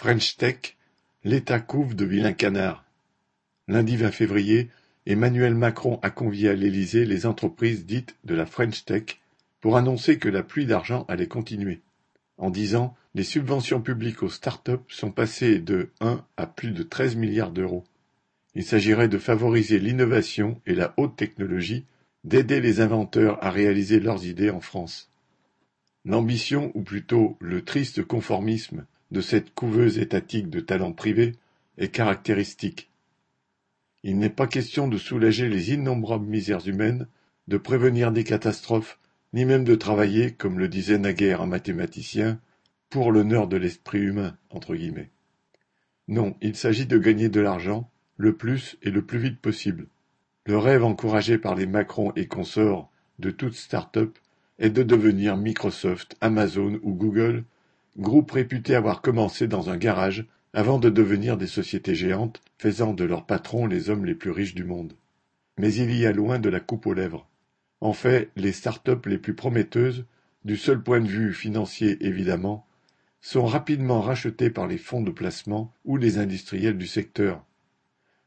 French Tech, l'État couve de vilains canards. Lundi 20 février, Emmanuel Macron a convié à l'Élysée les entreprises dites de la French Tech pour annoncer que la pluie d'argent allait continuer. En dix ans, les subventions publiques aux start-up sont passées de 1 à plus de 13 milliards d'euros. Il s'agirait de favoriser l'innovation et la haute technologie, d'aider les inventeurs à réaliser leurs idées en France. L'ambition, ou plutôt le triste conformisme, de cette couveuse étatique de talents privés est caractéristique. Il n'est pas question de soulager les innombrables misères humaines, de prévenir des catastrophes, ni même de travailler, comme le disait naguère un mathématicien, pour l'honneur de l'esprit humain. Non, il s'agit de gagner de l'argent, le plus et le plus vite possible. Le rêve encouragé par les Macron et consorts de toute start-up est de devenir Microsoft, Amazon ou Google Groupe réputé avoir commencé dans un garage avant de devenir des sociétés géantes, faisant de leurs patrons les hommes les plus riches du monde. Mais il y a loin de la coupe aux lèvres. En fait, les start-up les plus prometteuses, du seul point de vue financier évidemment, sont rapidement rachetées par les fonds de placement ou les industriels du secteur.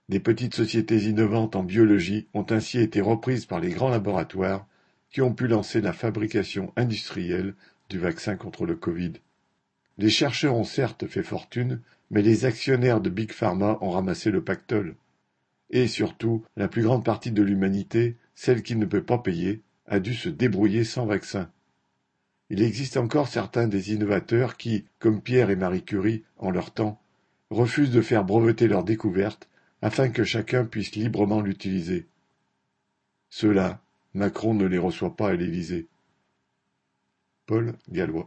Des petites sociétés innovantes en biologie ont ainsi été reprises par les grands laboratoires qui ont pu lancer la fabrication industrielle du vaccin contre le Covid. Les chercheurs ont certes fait fortune, mais les actionnaires de Big Pharma ont ramassé le pactole. Et surtout, la plus grande partie de l'humanité, celle qui ne peut pas payer, a dû se débrouiller sans vaccin. Il existe encore certains des innovateurs qui, comme Pierre et Marie Curie en leur temps, refusent de faire breveter leur découverte afin que chacun puisse librement l'utiliser. Ceux-là, Macron ne les reçoit pas à l'Élysée. Paul Gallois